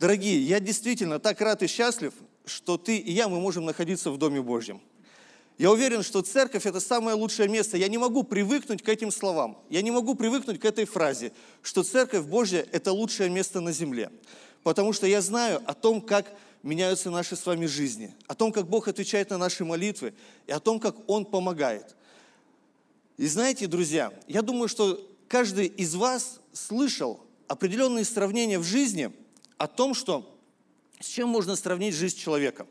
Дорогие, я действительно так рад и счастлив, что ты и я, мы можем находиться в Доме Божьем. Я уверен, что церковь – это самое лучшее место. Я не могу привыкнуть к этим словам. Я не могу привыкнуть к этой фразе, что церковь Божья – это лучшее место на земле. Потому что я знаю о том, как меняются наши с вами жизни, о том, как Бог отвечает на наши молитвы и о том, как Он помогает. И знаете, друзья, я думаю, что каждый из вас слышал определенные сравнения в жизни о том, что с чем можно сравнить жизнь человека.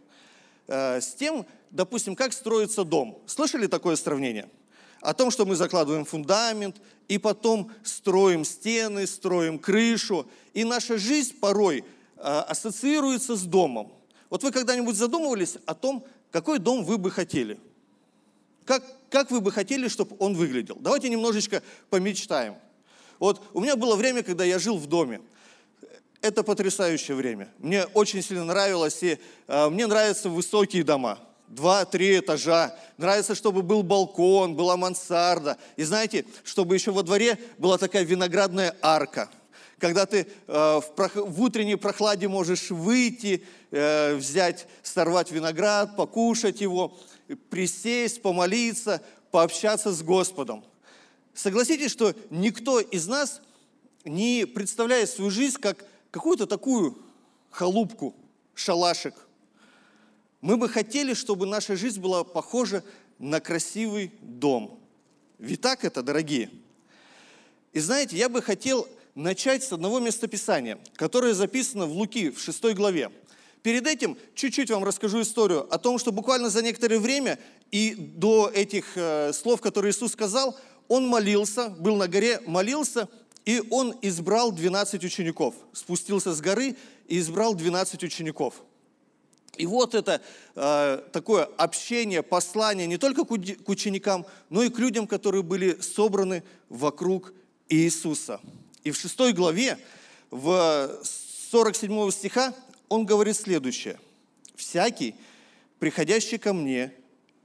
Э, с тем, допустим, как строится дом. Слышали такое сравнение? О том, что мы закладываем фундамент, и потом строим стены, строим крышу. И наша жизнь порой э, ассоциируется с домом. Вот вы когда-нибудь задумывались о том, какой дом вы бы хотели? Как, как вы бы хотели, чтобы он выглядел? Давайте немножечко помечтаем. Вот у меня было время, когда я жил в доме. Это потрясающее время. Мне очень сильно нравилось, и э, мне нравятся высокие дома два-три этажа. Нравится, чтобы был балкон, была мансарда. И знаете, чтобы еще во дворе была такая виноградная арка. Когда ты э, в, прох... в утренней прохладе можешь выйти, э, взять, сорвать виноград, покушать его, присесть, помолиться, пообщаться с Господом. Согласитесь, что никто из нас не представляет свою жизнь как какую-то такую халупку, шалашик – мы бы хотели, чтобы наша жизнь была похожа на красивый дом. Ведь так это, дорогие? И знаете, я бы хотел начать с одного местописания, которое записано в Луки, в 6 главе. Перед этим чуть-чуть вам расскажу историю о том, что буквально за некоторое время и до этих э, слов, которые Иисус сказал, он молился, был на горе, молился, и он избрал 12 учеников. Спустился с горы и избрал 12 учеников – и вот это э, такое общение, послание не только к, ученикам, но и к людям, которые были собраны вокруг Иисуса. И в шестой главе, в 47 стиха, он говорит следующее. «Всякий, приходящий ко мне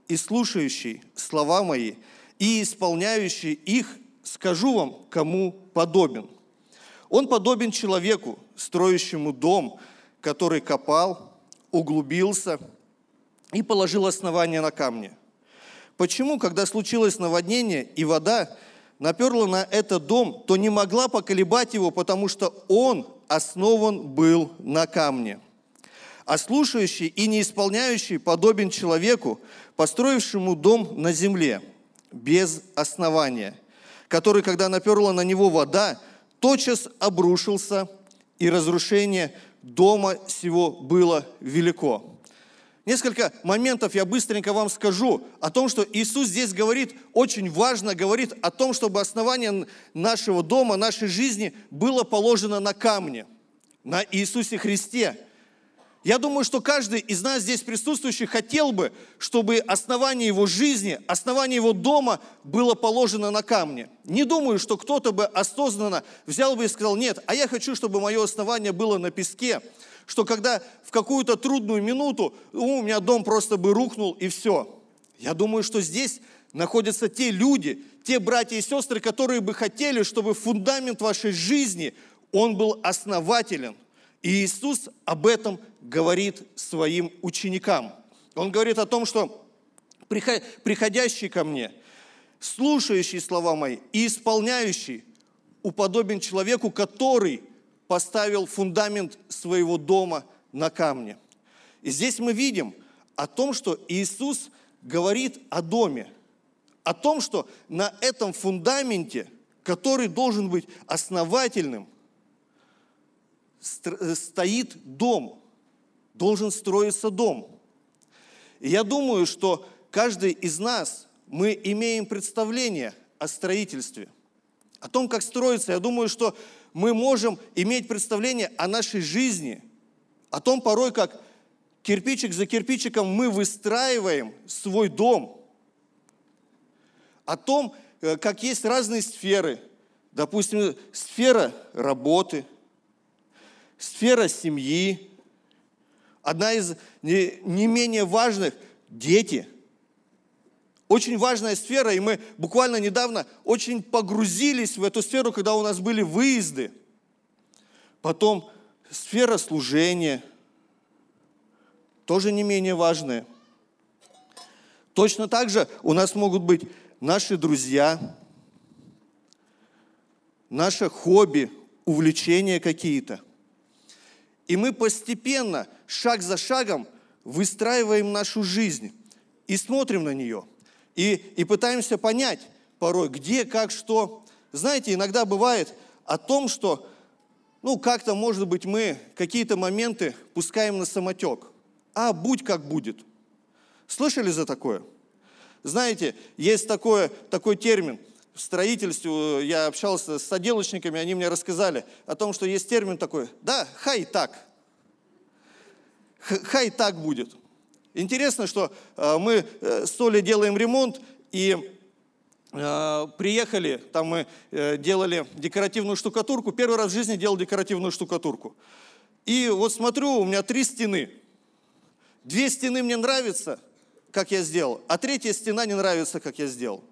и слушающий слова мои, и исполняющий их, скажу вам, кому подобен. Он подобен человеку, строящему дом, который копал, углубился и положил основание на камне. Почему, когда случилось наводнение и вода наперла на этот дом, то не могла поколебать его, потому что он основан был на камне. А слушающий и не исполняющий подобен человеку, построившему дом на земле, без основания, который, когда наперла на него вода, тотчас обрушился, и разрушение дома сего было велико. Несколько моментов я быстренько вам скажу о том, что Иисус здесь говорит, очень важно говорит о том, чтобы основание нашего дома, нашей жизни было положено на камне, на Иисусе Христе – я думаю, что каждый из нас здесь присутствующих хотел бы, чтобы основание его жизни, основание его дома было положено на камне. Не думаю, что кто-то бы осознанно взял бы и сказал, нет, а я хочу, чтобы мое основание было на песке, что когда в какую-то трудную минуту ну, у меня дом просто бы рухнул и все. Я думаю, что здесь находятся те люди, те братья и сестры, которые бы хотели, чтобы фундамент вашей жизни, он был основателен. И Иисус об этом говорит своим ученикам. Он говорит о том, что приходящий ко мне, слушающий слова мои и исполняющий, уподобен человеку, который поставил фундамент своего дома на камне. И здесь мы видим о том, что Иисус говорит о доме, о том, что на этом фундаменте, который должен быть основательным, Э, стоит дом, должен строиться дом. И я думаю, что каждый из нас, мы имеем представление о строительстве, о том, как строится. Я думаю, что мы можем иметь представление о нашей жизни, о том порой, как кирпичик за кирпичиком мы выстраиваем свой дом, о том, э, как есть разные сферы, допустим, сфера работы – сфера семьи. Одна из не, не менее важных – дети. Очень важная сфера, и мы буквально недавно очень погрузились в эту сферу, когда у нас были выезды. Потом сфера служения, тоже не менее важная. Точно так же у нас могут быть наши друзья, наше хобби, увлечения какие-то. И мы постепенно, шаг за шагом, выстраиваем нашу жизнь и смотрим на нее. И, и пытаемся понять порой, где, как, что. Знаете, иногда бывает о том, что, ну, как-то, может быть, мы какие-то моменты пускаем на самотек. А будь как будет. Слышали за такое? Знаете, есть такое, такой термин – в строительстве, я общался с отделочниками, они мне рассказали о том, что есть термин такой, да, хай так. Хай так будет. Интересно, что э, мы э, с Толей делаем ремонт, и э, приехали, там мы делали декоративную штукатурку, первый раз в жизни делал декоративную штукатурку. И вот смотрю, у меня три стены. Две стены мне нравятся, как я сделал, а третья стена не нравится, как я сделал.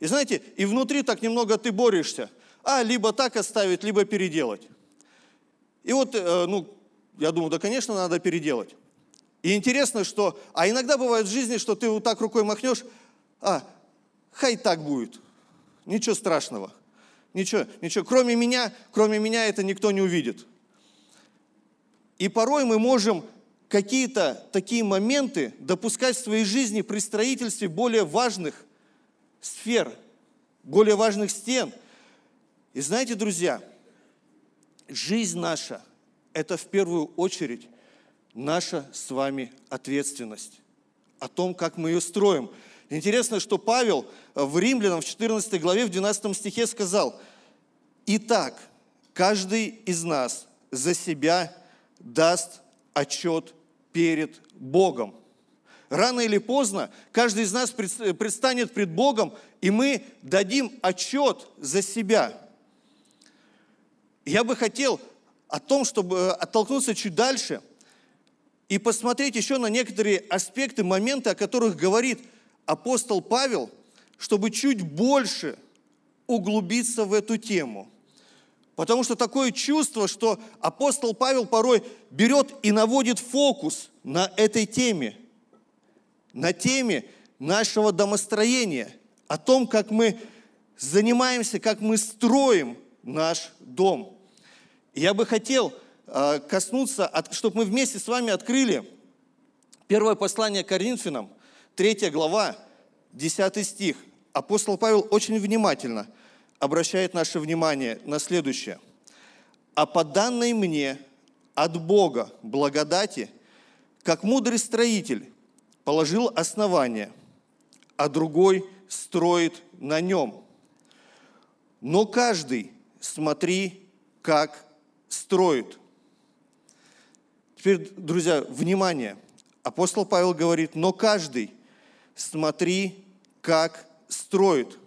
И знаете, и внутри так немного ты борешься. А, либо так оставить, либо переделать. И вот, э, ну, я думаю, да, конечно, надо переделать. И интересно, что, а иногда бывает в жизни, что ты вот так рукой махнешь, а, хай так будет, ничего страшного, ничего, ничего, кроме меня, кроме меня это никто не увидит. И порой мы можем какие-то такие моменты допускать в своей жизни при строительстве более важных сфер, более важных стен. И знаете, друзья, жизнь наша – это в первую очередь наша с вами ответственность о том, как мы ее строим. Интересно, что Павел в Римлянам в 14 главе, в 12 стихе сказал, «Итак, каждый из нас за себя даст отчет перед Богом». Рано или поздно каждый из нас предстанет пред Богом, и мы дадим отчет за себя. Я бы хотел о том, чтобы оттолкнуться чуть дальше и посмотреть еще на некоторые аспекты, моменты, о которых говорит апостол Павел, чтобы чуть больше углубиться в эту тему. Потому что такое чувство, что апостол Павел порой берет и наводит фокус на этой теме – на теме нашего домостроения, о том, как мы занимаемся, как мы строим наш дом. я бы хотел а, коснуться, чтобы мы вместе с вами открыли первое послание Коринфянам, 3 глава, 10 стих. Апостол Павел очень внимательно обращает наше внимание на следующее. «А по данной мне от Бога благодати, как мудрый строитель, положил основание, а другой строит на нем. Но каждый смотри, как строит. Теперь, друзья, внимание. Апостол Павел говорит, но каждый смотри, как строит.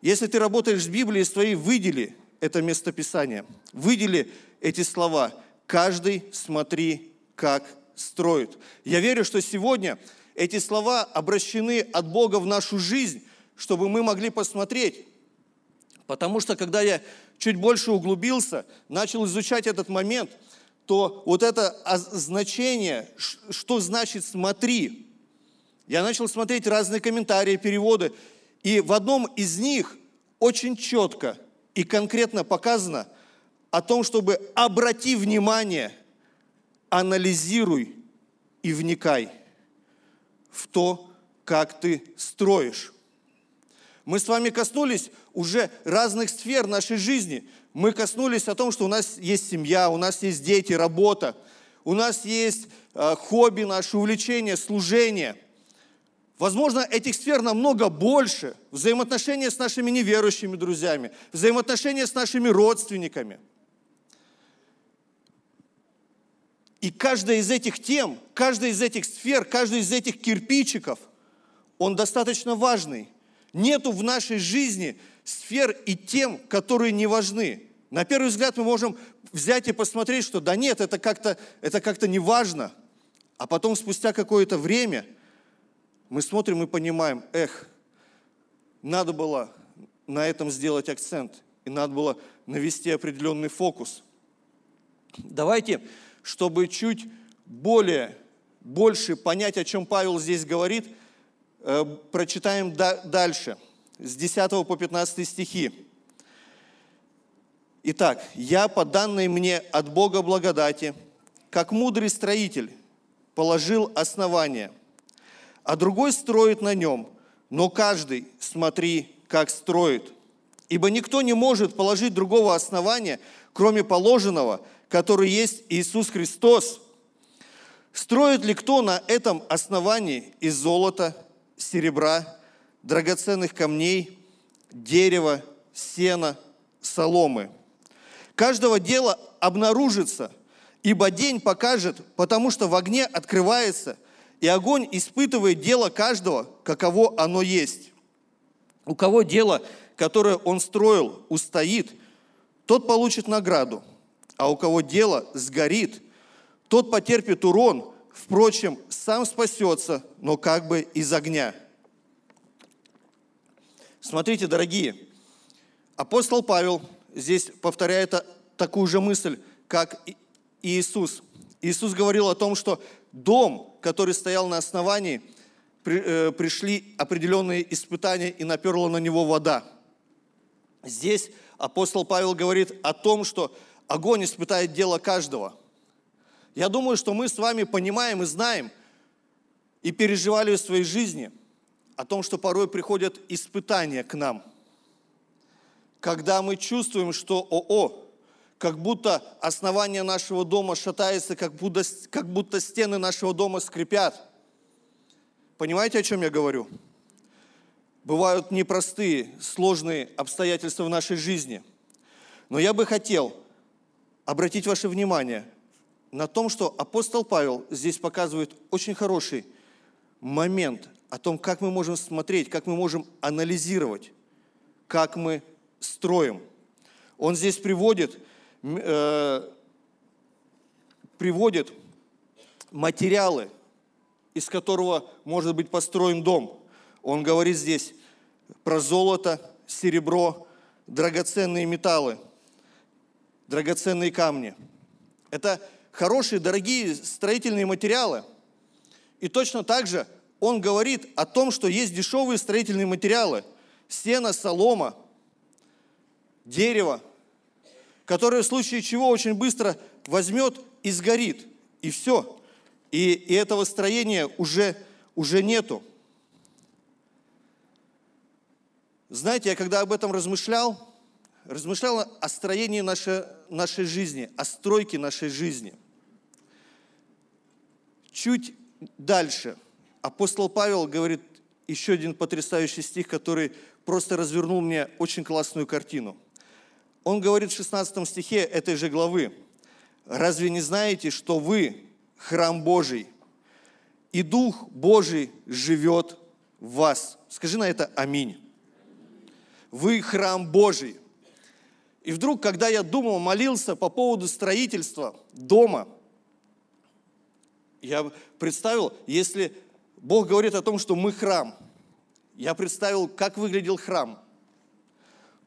Если ты работаешь с Библией своей, выдели это местописание, выдели эти слова. Каждый смотри, как строит. Я верю, что сегодня эти слова обращены от Бога в нашу жизнь, чтобы мы могли посмотреть. Потому что когда я чуть больше углубился, начал изучать этот момент, то вот это значение, что значит «смотри», я начал смотреть разные комментарии, переводы, и в одном из них очень четко и конкретно показано о том, чтобы обрати внимание – анализируй и вникай в то, как ты строишь. Мы с вами коснулись уже разных сфер нашей жизни. Мы коснулись о том, что у нас есть семья, у нас есть дети, работа, у нас есть э, хобби, наше увлечение, служение. Возможно, этих сфер намного больше. Взаимоотношения с нашими неверующими друзьями, взаимоотношения с нашими родственниками – И каждая из этих тем, каждая из этих сфер, каждый из этих кирпичиков, он достаточно важный. Нету в нашей жизни сфер и тем, которые не важны. На первый взгляд мы можем взять и посмотреть, что да нет, это как-то это как не важно. А потом спустя какое-то время мы смотрим и понимаем, эх, надо было на этом сделать акцент, и надо было навести определенный фокус – Давайте, чтобы чуть более, больше понять, о чем Павел здесь говорит, э, прочитаем дальше, с 10 по 15 стихи. Итак, я по данной мне от Бога благодати, как мудрый строитель, положил основание, а другой строит на нем, но каждый смотри, как строит. Ибо никто не может положить другого основания, кроме положенного, который есть Иисус Христос. Строит ли кто на этом основании из золота, серебра, драгоценных камней, дерева, сена, соломы – каждого дела обнаружится, ибо день покажет, потому что в огне открывается, и огонь испытывает дело каждого, каково оно есть. У кого дело, которое он строил, устоит, тот получит награду, а у кого дело сгорит, тот потерпит урон, впрочем, сам спасется, но как бы из огня. Смотрите, дорогие, апостол Павел – здесь повторяет такую же мысль, как Иисус. Иисус говорил о том, что дом, который стоял на основании, э, пришли определенные испытания и наперла на него вода. Здесь апостол Павел говорит о том, что огонь испытает дело каждого. Я думаю, что мы с вами понимаем и знаем, и переживали в своей жизни о том, что порой приходят испытания к нам – когда мы чувствуем, что ОО, как будто основание нашего дома шатается, как будто, как будто стены нашего дома скрипят. Понимаете, о чем я говорю? Бывают непростые, сложные обстоятельства в нашей жизни. Но я бы хотел обратить ваше внимание на том, что апостол Павел здесь показывает очень хороший момент о том, как мы можем смотреть, как мы можем анализировать, как мы строим. Он здесь приводит, э, приводит материалы, из которого может быть построен дом. Он говорит здесь про золото, серебро, драгоценные металлы, драгоценные камни. Это хорошие, дорогие строительные материалы. И точно так же он говорит о том, что есть дешевые строительные материалы. Сено, солома – дерево, которое в случае чего очень быстро возьмет и сгорит. И все. И, и этого строения уже, уже нету. Знаете, я когда об этом размышлял, размышлял о строении нашей, нашей жизни, о стройке нашей жизни. Чуть дальше апостол Павел говорит еще один потрясающий стих, который просто развернул мне очень классную картину – он говорит в 16 стихе этой же главы, «Разве не знаете, что вы храм Божий, и Дух Божий живет в вас?» Скажи на это «Аминь». Вы храм Божий. И вдруг, когда я думал, молился по поводу строительства дома, я представил, если Бог говорит о том, что мы храм, я представил, как выглядел храм.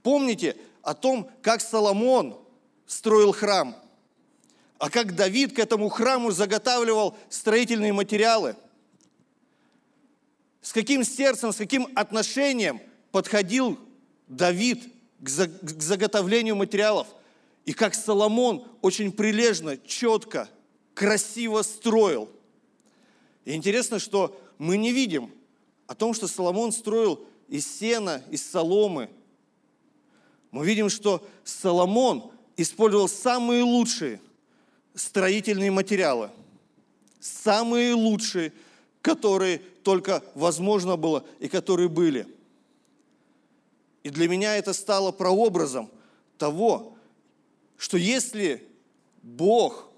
Помните, о том, как Соломон строил храм, а как Давид к этому храму заготавливал строительные материалы. С каким сердцем, с каким отношением подходил Давид к заготовлению материалов. И как Соломон очень прилежно, четко, красиво строил. И интересно, что мы не видим о том, что Соломон строил из сена, из соломы – мы видим, что Соломон использовал самые лучшие строительные материалы, самые лучшие, которые только возможно было и которые были. И для меня это стало прообразом того, что если Бог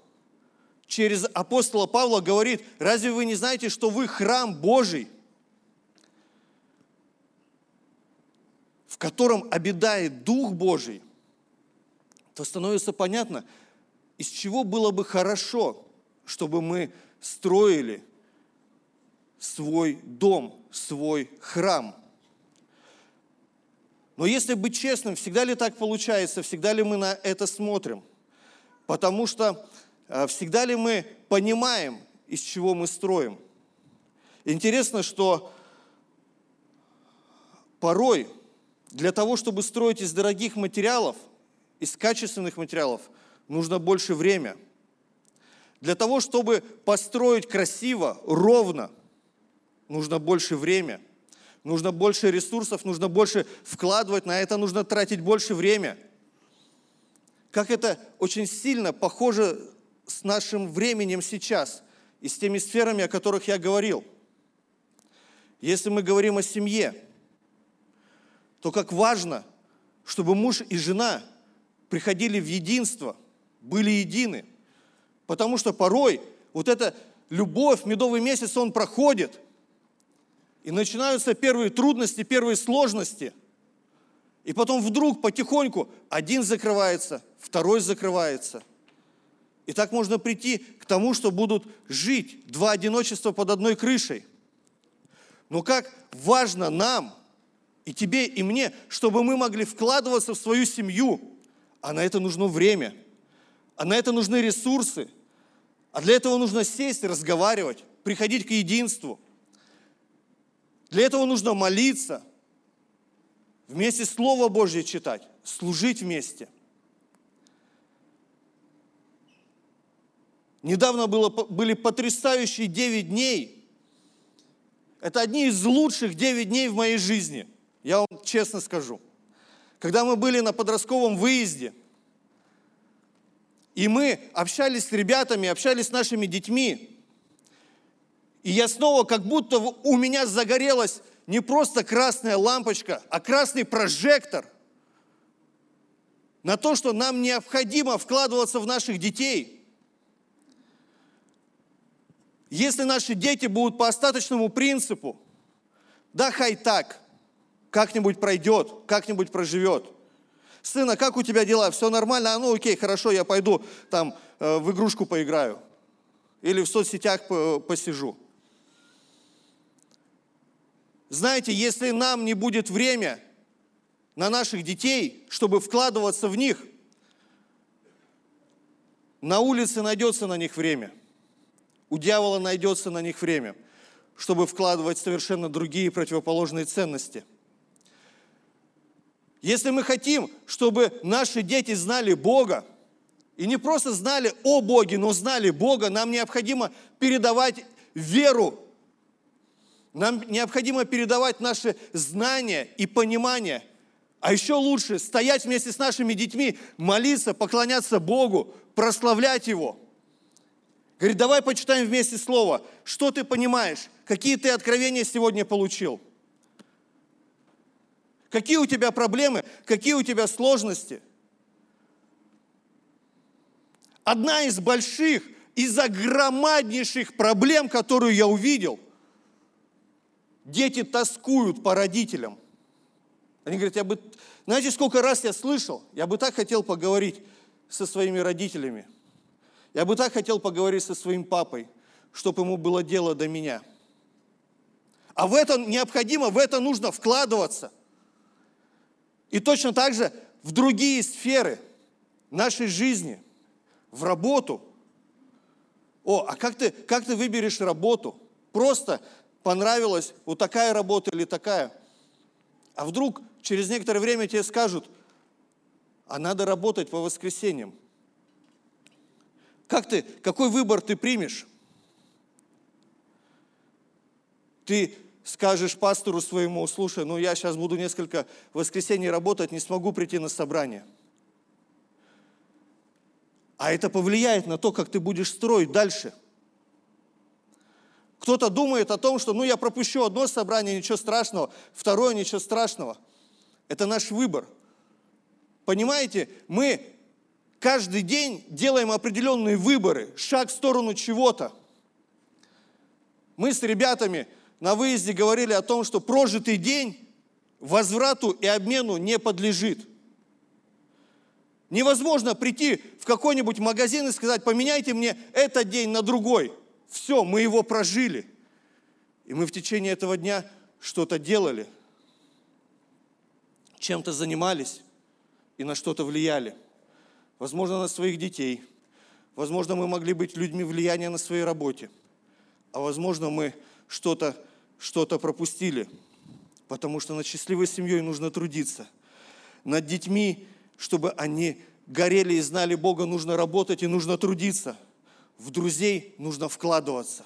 через апостола Павла говорит, разве вы не знаете, что вы храм Божий, в котором обедает Дух Божий, то становится понятно, из чего было бы хорошо, чтобы мы строили свой дом, свой храм. Но если быть честным, всегда ли так получается, всегда ли мы на это смотрим? Потому что э, всегда ли мы понимаем, из чего мы строим? Интересно, что порой для того, чтобы строить из дорогих материалов, из качественных материалов, нужно больше времени. Для того, чтобы построить красиво, ровно, нужно больше времени, нужно больше ресурсов, нужно больше вкладывать, на это нужно тратить больше времени. Как это очень сильно похоже с нашим временем сейчас и с теми сферами, о которых я говорил. Если мы говорим о семье, то как важно, чтобы муж и жена приходили в единство, были едины. Потому что порой вот эта любовь, медовый месяц, он проходит, и начинаются первые трудности, первые сложности. И потом вдруг потихоньку один закрывается, второй закрывается. И так можно прийти к тому, что будут жить два одиночества под одной крышей. Но как важно нам – и тебе, и мне, чтобы мы могли вкладываться в свою семью. А на это нужно время, а на это нужны ресурсы. А для этого нужно сесть, разговаривать, приходить к единству. Для этого нужно молиться, вместе Слово Божье читать, служить вместе. Недавно было, были потрясающие 9 дней. Это одни из лучших 9 дней в моей жизни – я вам честно скажу. Когда мы были на подростковом выезде, и мы общались с ребятами, общались с нашими детьми, и я снова, как будто у меня загорелась не просто красная лампочка, а красный прожектор на то, что нам необходимо вкладываться в наших детей. Если наши дети будут по остаточному принципу, да хай так – как-нибудь пройдет, как-нибудь проживет. Сына, как у тебя дела? Все нормально? А ну окей, хорошо, я пойду там э, в игрушку поиграю. Или в соцсетях посижу. Знаете, если нам не будет время на наших детей, чтобы вкладываться в них, на улице найдется на них время. У дьявола найдется на них время, чтобы вкладывать совершенно другие противоположные ценности – если мы хотим, чтобы наши дети знали Бога, и не просто знали о Боге, но знали Бога, нам необходимо передавать веру. Нам необходимо передавать наши знания и понимание. А еще лучше стоять вместе с нашими детьми, молиться, поклоняться Богу, прославлять Его. Говорит, давай почитаем вместе Слово. Что ты понимаешь? Какие ты откровения сегодня получил? Какие у тебя проблемы? Какие у тебя сложности? Одна из больших, из огромнейших проблем, которую я увидел, дети тоскуют по родителям. Они говорят, я бы, знаете, сколько раз я слышал, я бы так хотел поговорить со своими родителями. Я бы так хотел поговорить со своим папой, чтобы ему было дело до меня. А в это необходимо, в это нужно вкладываться – и точно так же в другие сферы нашей жизни, в работу. О, а как ты, как ты выберешь работу? Просто понравилась вот такая работа или такая. А вдруг через некоторое время тебе скажут, а надо работать по воскресеньям. Как ты, какой выбор ты примешь? Ты скажешь пастору своему, слушай, ну я сейчас буду несколько воскресений работать, не смогу прийти на собрание. А это повлияет на то, как ты будешь строить дальше. Кто-то думает о том, что ну я пропущу одно собрание, ничего страшного, второе, ничего страшного. Это наш выбор. Понимаете, мы каждый день делаем определенные выборы, шаг в сторону чего-то. Мы с ребятами на выезде говорили о том, что прожитый день возврату и обмену не подлежит. Невозможно прийти в какой-нибудь магазин и сказать, поменяйте мне этот день на другой. Все, мы его прожили. И мы в течение этого дня что-то делали, чем-то занимались и на что-то влияли. Возможно, на своих детей, Возможно, мы могли быть людьми влияния на своей работе. А возможно, мы что-то что пропустили. Потому что над счастливой семьей нужно трудиться. Над детьми, чтобы они горели и знали Бога, нужно работать и нужно трудиться. В друзей нужно вкладываться.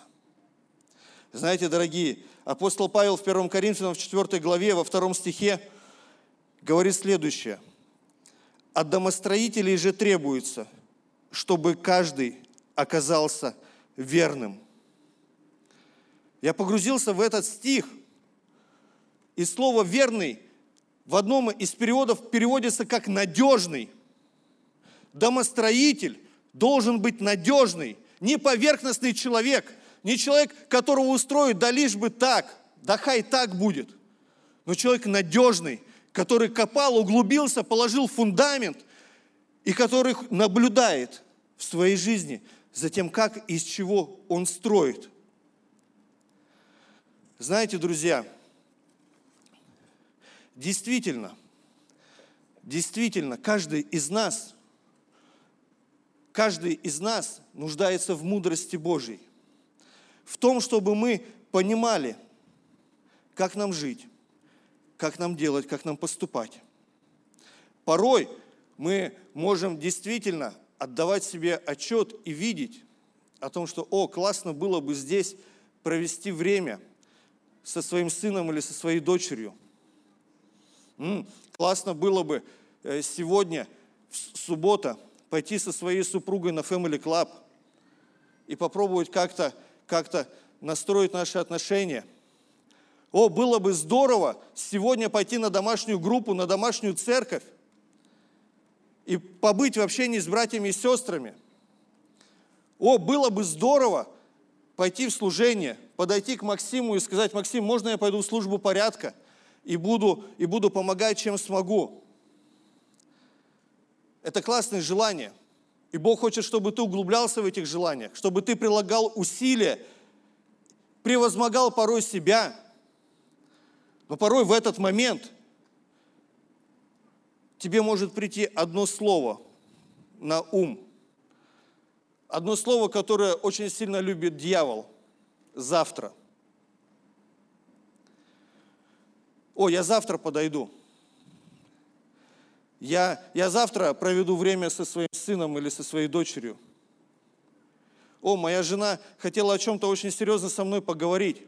Знаете, дорогие, апостол Павел в 1 Коринфянам в 4 главе, во 2 стихе говорит следующее. От домостроителей же требуется, чтобы каждый оказался верным. Я погрузился в этот стих, и слово «верный» в одном из переводов переводится как «надежный». Домостроитель должен быть надежный, не поверхностный человек, не человек, которого устроит, да лишь бы так, да хай так будет, но человек надежный, который копал, углубился, положил фундамент и который наблюдает в своей жизни за тем, как и из чего он строит. Знаете, друзья, действительно, действительно, каждый из нас, каждый из нас нуждается в мудрости Божьей в том, чтобы мы понимали, как нам жить, как нам делать, как нам поступать. Порой мы можем действительно отдавать себе отчет и видеть о том, что, о, классно было бы здесь провести время со своим сыном или со своей дочерью. М-м, классно было бы э, сегодня, в суббота, пойти со своей супругой на Family Club и попробовать как-то как-то настроить наши отношения. О, было бы здорово сегодня пойти на домашнюю группу, на домашнюю церковь и побыть в общении с братьями и сестрами. О, было бы здорово пойти в служение, подойти к Максиму и сказать, Максим, можно я пойду в службу порядка и буду, и буду помогать, чем смогу. Это классное желание – и Бог хочет, чтобы ты углублялся в этих желаниях, чтобы ты прилагал усилия, превозмогал порой себя. Но порой в этот момент тебе может прийти одно слово на ум. Одно слово, которое очень сильно любит дьявол. Завтра. О, я завтра подойду. Я, я завтра проведу время со своим сыном или со своей дочерью. О, моя жена хотела о чем-то очень серьезно со мной поговорить.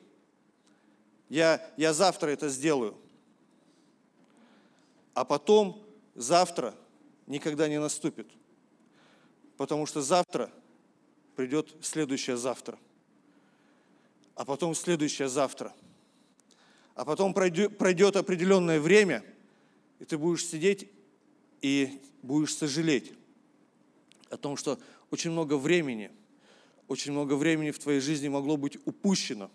Я, я завтра это сделаю. А потом завтра никогда не наступит. Потому что завтра придет следующее завтра. А потом следующее завтра. А потом пройдет, пройдет определенное время, и ты будешь сидеть и будешь сожалеть о том, что очень много времени, очень много времени в твоей жизни могло быть упущено,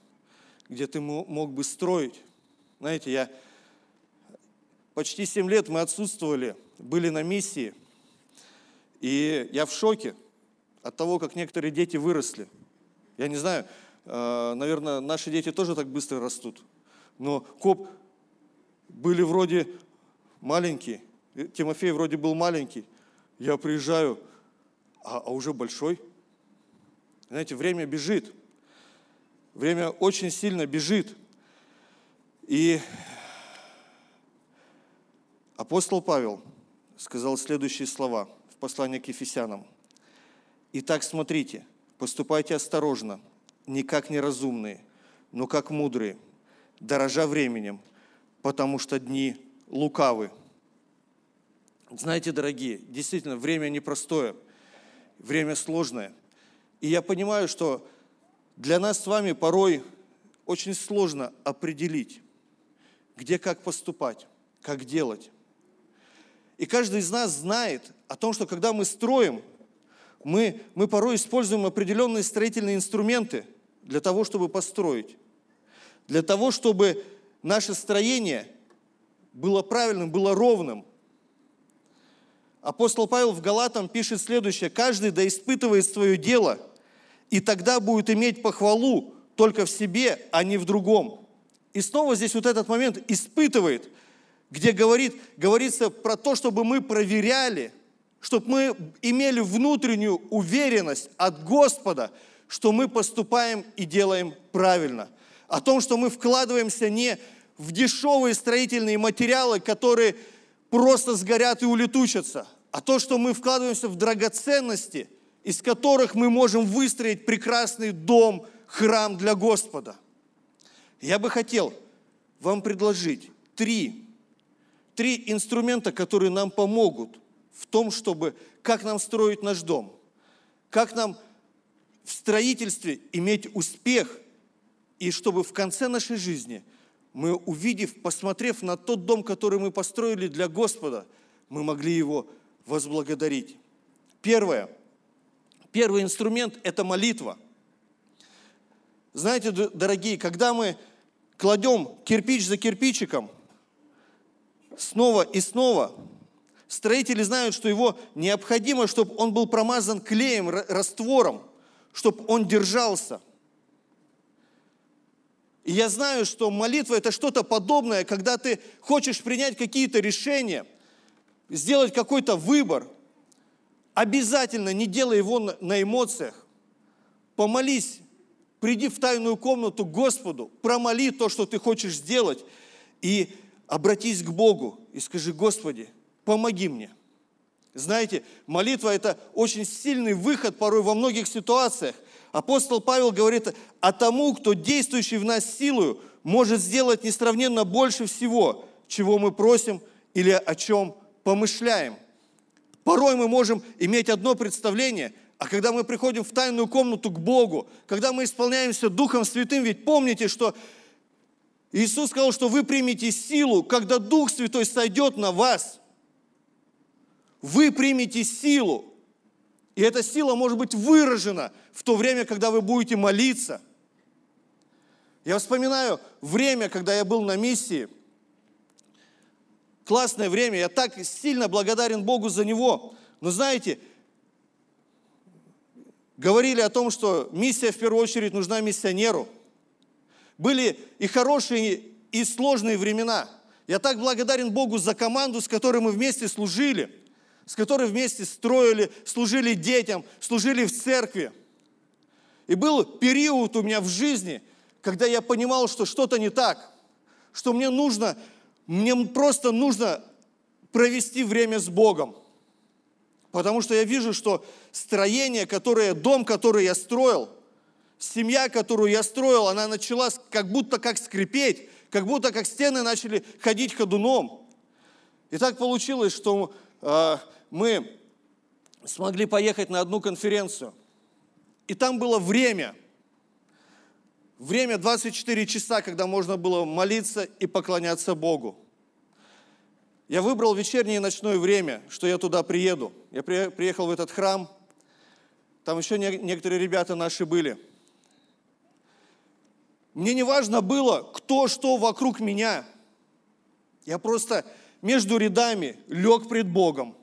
где ты мог бы строить. Знаете, я почти 7 лет мы отсутствовали, были на миссии, и я в шоке от того, как некоторые дети выросли. Я не знаю, э, наверное, наши дети тоже так быстро растут, но коп были вроде маленькие, Тимофей вроде был маленький, я приезжаю, а, а уже большой. Знаете, время бежит. Время очень сильно бежит. И апостол Павел сказал следующие слова в послании к Ефесянам. «Итак, смотрите, поступайте осторожно, не как неразумные, но как мудрые, дорожа временем, потому что дни лукавы». Знаете, дорогие, действительно, время непростое, время сложное. И я понимаю, что для нас с вами порой очень сложно определить, где как поступать, как делать. И каждый из нас знает о том, что когда мы строим, мы, мы порой используем определенные строительные инструменты для того, чтобы построить. Для того, чтобы наше строение было правильным, было ровным – Апостол Павел в Галатам пишет следующее. «Каждый да испытывает свое дело, и тогда будет иметь похвалу только в себе, а не в другом». И снова здесь вот этот момент «испытывает», где говорит, говорится про то, чтобы мы проверяли, чтобы мы имели внутреннюю уверенность от Господа, что мы поступаем и делаем правильно. О том, что мы вкладываемся не в дешевые строительные материалы, которые просто сгорят и улетучатся, а то, что мы вкладываемся в драгоценности, из которых мы можем выстроить прекрасный дом, храм для Господа. Я бы хотел вам предложить три, три инструмента, которые нам помогут в том, чтобы, как нам строить наш дом, как нам в строительстве иметь успех, и чтобы в конце нашей жизни мы, увидев, посмотрев на тот дом, который мы построили для Господа, мы могли его возблагодарить. Первое. Первый инструмент – это молитва. Знаете, дорогие, когда мы кладем кирпич за кирпичиком, снова и снова, строители знают, что его необходимо, чтобы он был промазан клеем, раствором, чтобы он держался. И я знаю, что молитва – это что-то подобное, когда ты хочешь принять какие-то решения, сделать какой-то выбор. Обязательно не делай его на эмоциях. Помолись Приди в тайную комнату к Господу, промоли то, что ты хочешь сделать, и обратись к Богу и скажи, Господи, помоги мне. Знаете, молитва – это очень сильный выход порой во многих ситуациях. Апостол Павел говорит, а тому, кто действующий в нас силою, может сделать несравненно больше всего, чего мы просим или о чем помышляем. Порой мы можем иметь одно представление – а когда мы приходим в тайную комнату к Богу, когда мы исполняемся Духом Святым, ведь помните, что Иисус сказал, что вы примете силу, когда Дух Святой сойдет на вас. Вы примете силу. И эта сила может быть выражена в то время, когда вы будете молиться. Я вспоминаю время, когда я был на миссии. Классное время. Я так сильно благодарен Богу за него. Но знаете, говорили о том, что миссия в первую очередь нужна миссионеру. Были и хорошие, и сложные времена. Я так благодарен Богу за команду, с которой мы вместе служили, с которой вместе строили, служили детям, служили в церкви. И был период у меня в жизни, когда я понимал, что что-то не так, что мне нужно, мне просто нужно провести время с Богом. Потому что я вижу, что строение, которое, дом, который я строил, семья, которую я строил, она начала как будто как скрипеть, как будто как стены начали ходить ходуном. И так получилось, что э, мы смогли поехать на одну конференцию. И там было время. Время 24 часа, когда можно было молиться и поклоняться Богу. Я выбрал вечернее и ночное время, что я туда приеду. Я приехал в этот храм, там еще некоторые ребята наши были. Мне не важно было, кто что вокруг меня. Я просто между рядами лег пред Богом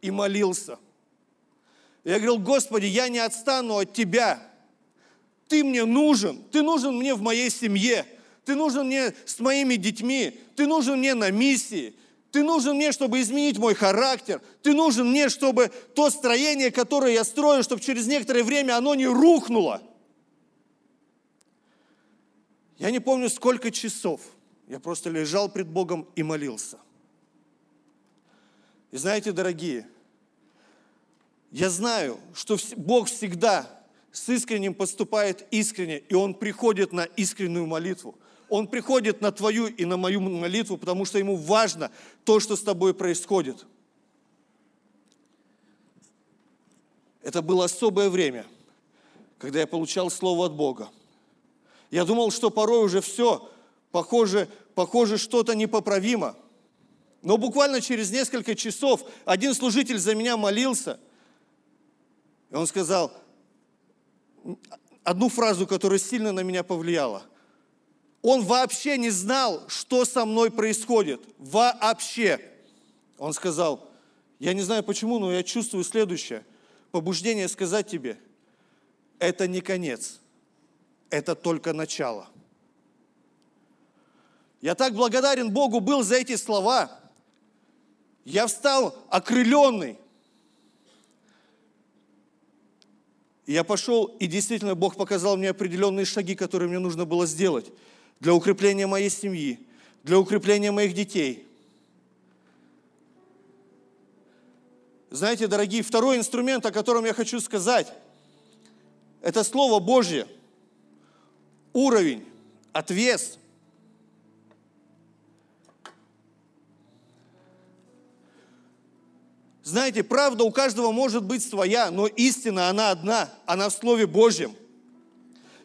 и молился. Я говорил, Господи, я не отстану от Тебя. Ты мне нужен, Ты нужен мне в моей семье, Ты нужен мне с моими детьми, Ты нужен мне на миссии, ты нужен мне, чтобы изменить мой характер. Ты нужен мне, чтобы то строение, которое я строю, чтобы через некоторое время оно не рухнуло. Я не помню, сколько часов. Я просто лежал пред Богом и молился. И знаете, дорогие, я знаю, что Бог всегда с искренним поступает искренне, и Он приходит на искреннюю молитву. Он приходит на твою и на мою молитву, потому что ему важно то, что с тобой происходит. Это было особое время, когда я получал слово от Бога. Я думал, что порой уже все, похоже, похоже что-то непоправимо. Но буквально через несколько часов один служитель за меня молился, и он сказал одну фразу, которая сильно на меня повлияла. Он вообще не знал, что со мной происходит. Вообще. Он сказал, я не знаю почему, но я чувствую следующее. Побуждение сказать тебе, это не конец, это только начало. Я так благодарен Богу был за эти слова. Я встал окрыленный. И я пошел, и действительно Бог показал мне определенные шаги, которые мне нужно было сделать для укрепления моей семьи, для укрепления моих детей. Знаете, дорогие, второй инструмент, о котором я хочу сказать, это Слово Божье, уровень, отвес. Знаете, правда у каждого может быть своя, но истина, она одна, она в Слове Божьем.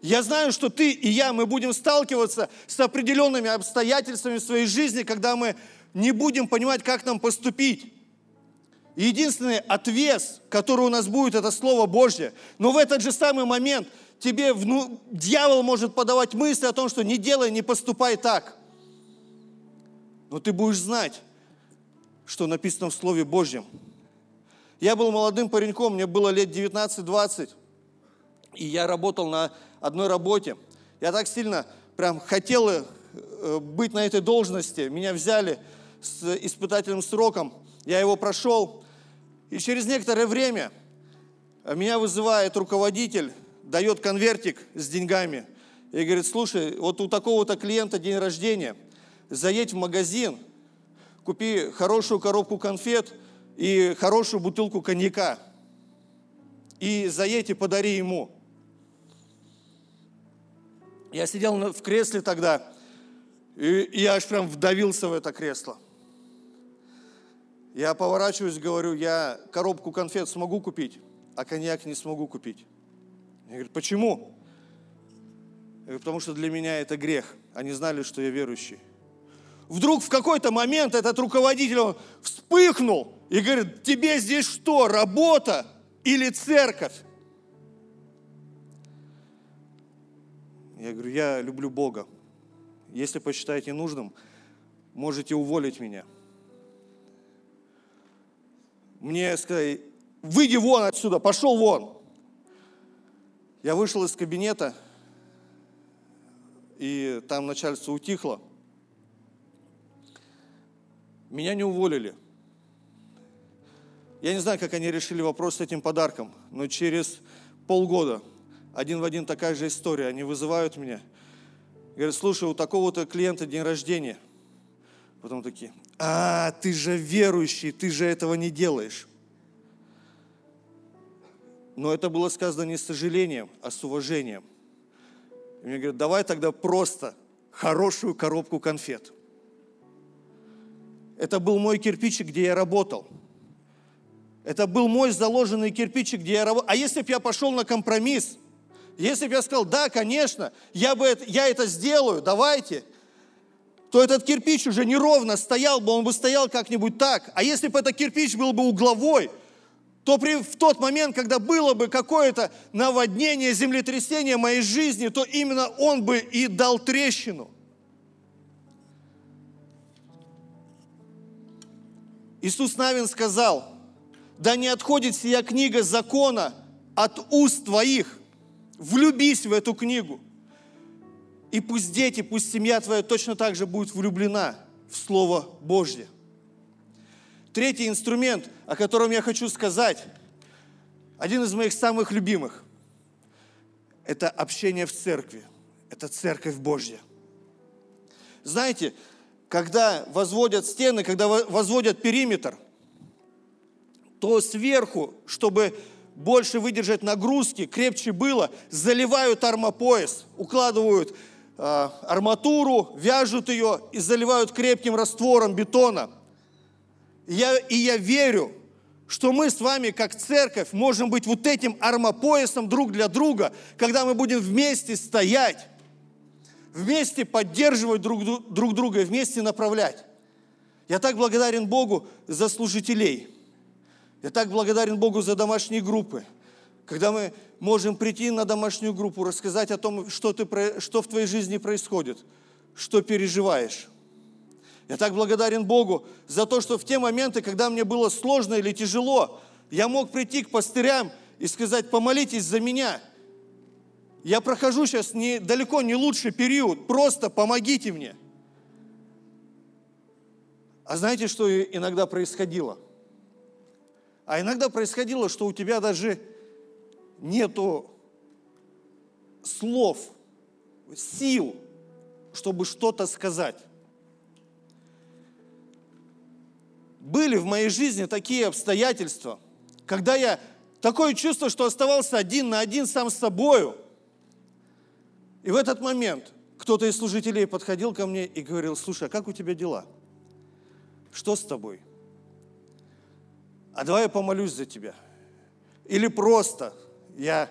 Я знаю, что ты и я, мы будем сталкиваться с определенными обстоятельствами в своей жизни, когда мы не будем понимать, как нам поступить. Единственный отвес, который у нас будет, это Слово Божье. Но в этот же самый момент тебе ну, дьявол может подавать мысли о том, что не делай, не поступай так. Но ты будешь знать, что написано в Слове Божьем – я был молодым пареньком, мне было лет 19-20, и я работал на одной работе. Я так сильно прям хотел э, быть на этой должности. Меня взяли с испытательным сроком, я его прошел. И через некоторое время меня вызывает руководитель, дает конвертик с деньгами и говорит, слушай, вот у такого-то клиента день рождения, заедь в магазин, купи хорошую коробку конфет – и хорошую бутылку коньяка. И заедь и подари ему. Я сидел в кресле тогда, и я аж прям вдавился в это кресло. Я поворачиваюсь, говорю, я коробку конфет смогу купить, а коньяк не смогу купить. Я говорю, почему? Я говорю, потому что для меня это грех. Они знали, что я верующий. Вдруг в какой-то момент этот руководитель вспыхнул и говорит, тебе здесь что, работа или церковь? Я говорю, я люблю Бога. Если посчитаете нужным, можете уволить меня. Мне сказали, выйди вон отсюда, пошел вон. Я вышел из кабинета, и там начальство утихло. Меня не уволили – я не знаю, как они решили вопрос с этим подарком, но через полгода один в один такая же история. Они вызывают меня, говорят, слушай, у такого-то клиента день рождения. Потом такие, а, ты же верующий, ты же этого не делаешь. Но это было сказано не с сожалением, а с уважением. И мне говорят, давай тогда просто хорошую коробку конфет. Это был мой кирпичик, где я работал – это был мой заложенный кирпичик, где я работал. А если бы я пошел на компромисс, если бы я сказал, да, конечно, я, бы это, я это сделаю, давайте, то этот кирпич уже неровно стоял бы, он бы стоял как-нибудь так. А если бы этот кирпич был бы угловой, то при, в тот момент, когда было бы какое-то наводнение, землетрясение моей жизни, то именно он бы и дал трещину. Иисус Навин сказал – да не отходит сия книга закона от уст твоих. Влюбись в эту книгу. И пусть дети, пусть семья твоя точно так же будет влюблена в Слово Божье. Третий инструмент, о котором я хочу сказать, один из моих самых любимых, это общение в церкви. Это церковь Божья. Знаете, когда возводят стены, когда возводят периметр – то сверху, чтобы больше выдержать нагрузки, крепче было, заливают армопояс, укладывают э, арматуру, вяжут ее и заливают крепким раствором бетона. Я, и я верю, что мы с вами, как церковь, можем быть вот этим армопоясом друг для друга, когда мы будем вместе стоять, вместе поддерживать друг, друг друга, вместе направлять. Я так благодарен Богу за служителей – я так благодарен Богу за домашние группы. Когда мы можем прийти на домашнюю группу, рассказать о том, что, ты, что в твоей жизни происходит, что переживаешь. Я так благодарен Богу за то, что в те моменты, когда мне было сложно или тяжело, я мог прийти к пастырям и сказать, помолитесь за меня. Я прохожу сейчас не, далеко не лучший период, просто помогите мне. А знаете, что иногда происходило? А иногда происходило, что у тебя даже нету слов, сил, чтобы что-то сказать. Были в моей жизни такие обстоятельства, когда я такое чувство, что оставался один на один сам с собою. И в этот момент кто-то из служителей подходил ко мне и говорил, слушай, а как у тебя дела? Что с тобой? А давай я помолюсь за тебя. Или просто я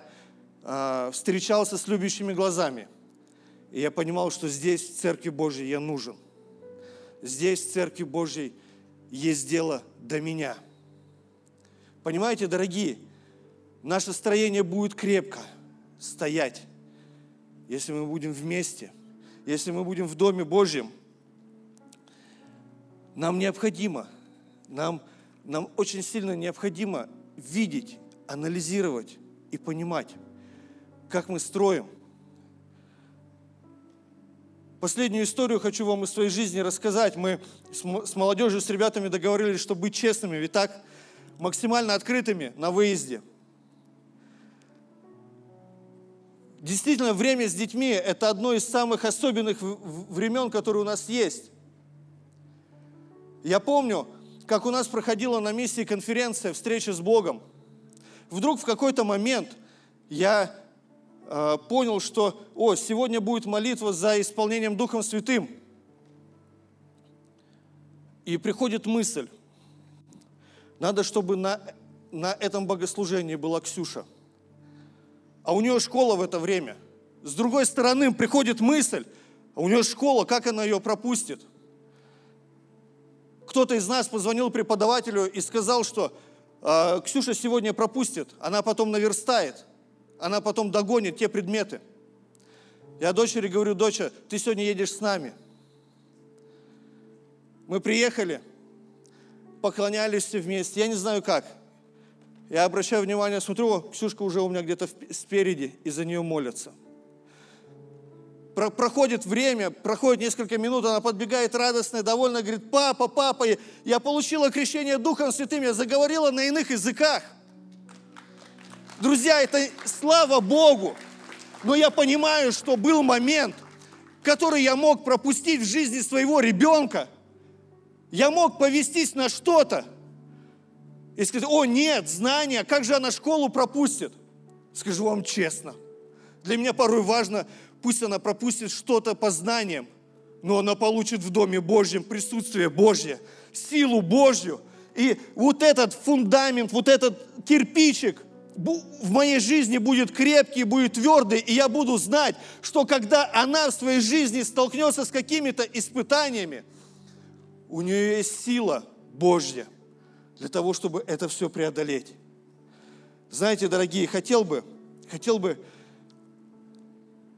э, встречался с любящими глазами, и я понимал, что здесь, в Церкви Божьей, я нужен. Здесь, в Церкви Божьей, есть дело до меня. Понимаете, дорогие, наше строение будет крепко стоять, если мы будем вместе, если мы будем в Доме Божьем. Нам необходимо, нам, нам очень сильно необходимо видеть, анализировать и понимать, как мы строим. Последнюю историю хочу вам из своей жизни рассказать. Мы с молодежью, с ребятами договорились, чтобы быть честными, ведь так максимально открытыми на выезде. Действительно, время с детьми – это одно из самых особенных времен, которые у нас есть. Я помню, как у нас проходила на миссии конференция «Встреча с Богом». Вдруг в какой-то момент я э, понял, что, о, сегодня будет молитва за исполнением Духом Святым. И приходит мысль, надо, чтобы на, на этом богослужении была Ксюша. А у нее школа в это время. С другой стороны, приходит мысль, а у нее школа, как она ее пропустит? Кто-то из нас позвонил преподавателю и сказал, что э, Ксюша сегодня пропустит, она потом наверстает, она потом догонит те предметы. Я дочери говорю, доча, ты сегодня едешь с нами. Мы приехали, поклонялись все вместе. Я не знаю как. Я обращаю внимание, смотрю, Ксюшка уже у меня где-то спереди, и за нее молятся. Про проходит время, проходит несколько минут, она подбегает радостная, довольная, говорит, папа, папа, я получила крещение Духом Святым, я заговорила на иных языках. Друзья, это слава Богу. Но я понимаю, что был момент, который я мог пропустить в жизни своего ребенка – я мог повестись на что-то и сказать, о нет, знания, как же она школу пропустит? Скажу вам честно, для меня порой важно, пусть она пропустит что-то по знаниям, но она получит в Доме Божьем присутствие Божье, силу Божью. И вот этот фундамент, вот этот кирпичик в моей жизни будет крепкий, будет твердый, и я буду знать, что когда она в своей жизни столкнется с какими-то испытаниями – у нее есть сила Божья для того, чтобы это все преодолеть. Знаете, дорогие, хотел бы, хотел бы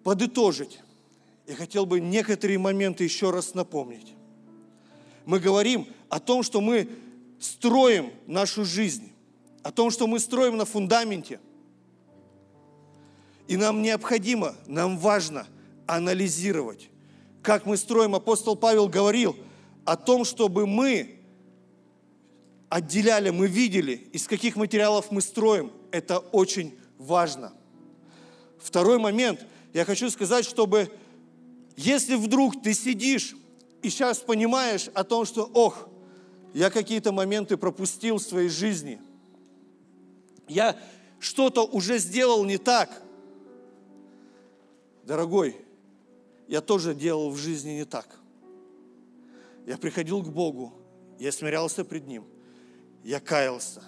подытожить. Я хотел бы некоторые моменты еще раз напомнить. Мы говорим о том, что мы строим нашу жизнь, о том, что мы строим на фундаменте. И нам необходимо, нам важно анализировать, как мы строим. Апостол Павел говорил – о том, чтобы мы отделяли, мы видели, из каких материалов мы строим. Это очень важно. Второй момент. Я хочу сказать, чтобы если вдруг ты сидишь и сейчас понимаешь о том, что, ох, я какие-то моменты пропустил в своей жизни, я что-то уже сделал не так, дорогой, я тоже делал в жизни не так. Я приходил к Богу, я смирялся пред Ним, я каялся.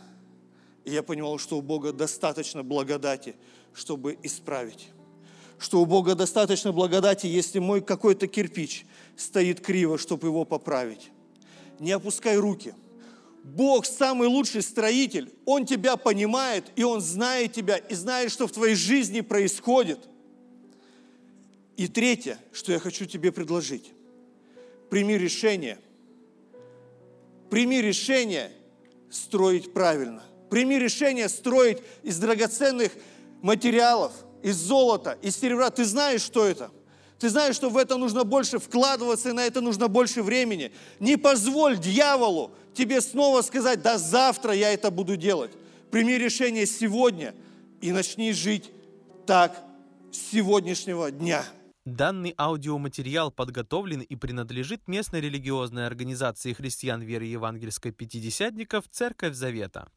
И я понимал, что у Бога достаточно благодати, чтобы исправить. Что у Бога достаточно благодати, если мой какой-то кирпич стоит криво, чтобы его поправить. Не опускай руки. Бог самый лучший строитель. Он тебя понимает, и Он знает тебя, и знает, что в твоей жизни происходит. И третье, что я хочу тебе предложить прими решение. Прими решение строить правильно. Прими решение строить из драгоценных материалов, из золота, из серебра. Ты знаешь, что это. Ты знаешь, что в это нужно больше вкладываться, и на это нужно больше времени. Не позволь дьяволу тебе снова сказать, да завтра я это буду делать. Прими решение сегодня и начни жить так с сегодняшнего дня. Данный аудиоматериал подготовлен и принадлежит местной религиозной организации христиан веры евангельской пятидесятников «Церковь Завета».